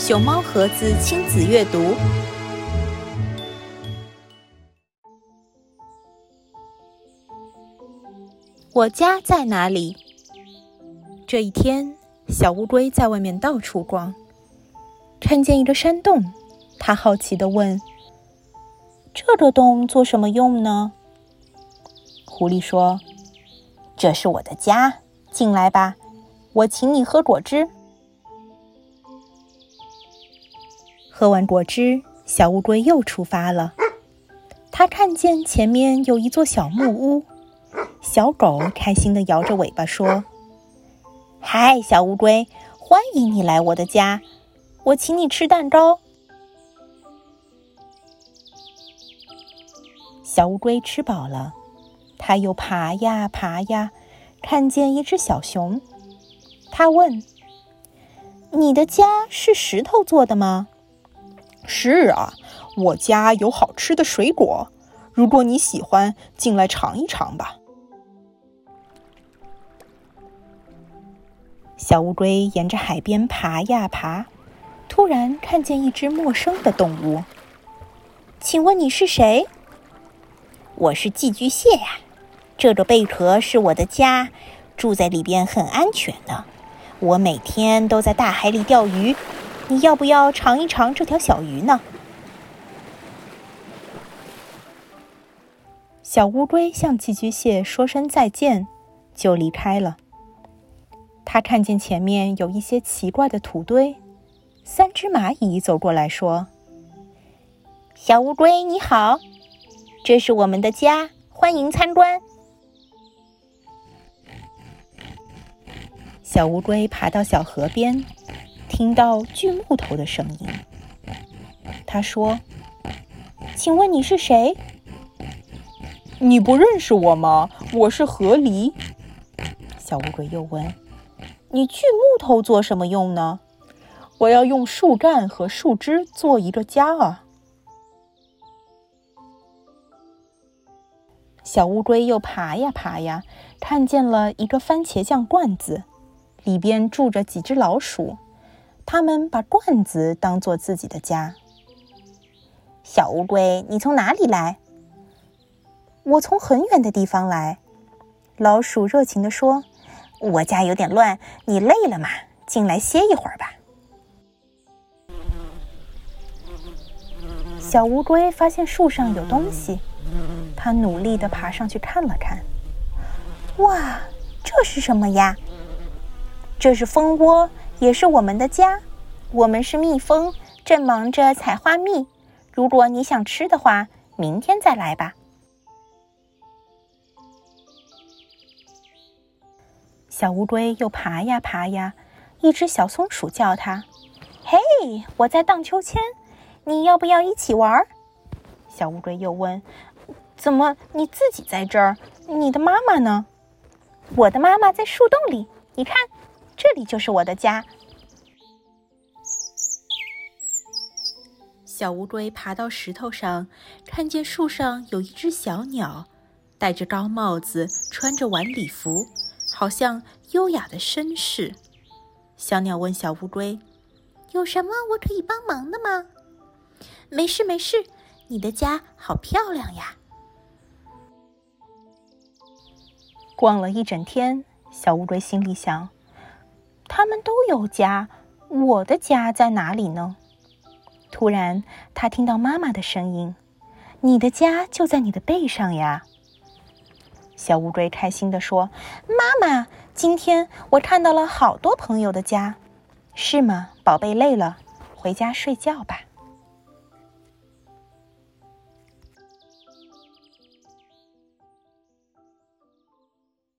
熊猫盒子亲子阅读。我家在哪里？这一天，小乌龟在外面到处逛，看见一个山洞，它好奇的问：“这个洞做什么用呢？”狐狸说：“这是我的家，进来吧，我请你喝果汁。”喝完果汁，小乌龟又出发了。它看见前面有一座小木屋，小狗开心地摇着尾巴说：“嗨，小乌龟，欢迎你来我的家，我请你吃蛋糕。”小乌龟吃饱了，它又爬呀爬呀，看见一只小熊，它问：“你的家是石头做的吗？”是啊，我家有好吃的水果，如果你喜欢，进来尝一尝吧。小乌龟沿着海边爬呀爬，突然看见一只陌生的动物。请问你是谁？我是寄居蟹呀，这个贝壳是我的家，住在里边很安全的。我每天都在大海里钓鱼。你要不要尝一尝这条小鱼呢？小乌龟向寄居蟹说声再见，就离开了。他看见前面有一些奇怪的土堆，三只蚂蚁走过来说：“小乌龟你好，这是我们的家，欢迎参观。”小乌龟爬到小河边。听到锯木头的声音，他说：“请问你是谁？你不认识我吗？我是河狸。”小乌龟又问：“你锯木头做什么用呢？”“我要用树干和树枝做一个家啊。”小乌龟又爬呀爬呀，看见了一个番茄酱罐子，里边住着几只老鼠。他们把罐子当做自己的家。小乌龟，你从哪里来？我从很远的地方来。老鼠热情地说：“我家有点乱，你累了吗？进来歇一会儿吧。”小乌龟发现树上有东西，它努力地爬上去看了看。哇，这是什么呀？这是蜂窝。也是我们的家，我们是蜜蜂，正忙着采花蜜。如果你想吃的话，明天再来吧。小乌龟又爬呀爬呀，一只小松鼠叫它：“嘿，我在荡秋千，你要不要一起玩？”小乌龟又问：“怎么你自己在这儿？你的妈妈呢？”“我的妈妈在树洞里，你看。”这里就是我的家。小乌龟爬到石头上，看见树上有一只小鸟，戴着高帽子，穿着晚礼服，好像优雅的绅士。小鸟问小乌龟：“有什么我可以帮忙的吗？”“没事没事，你的家好漂亮呀。”逛了一整天，小乌龟心里想。他们都有家，我的家在哪里呢？突然，他听到妈妈的声音：“你的家就在你的背上呀！”小乌龟开心地说：“妈妈，今天我看到了好多朋友的家，是吗？宝贝，累了，回家睡觉吧。”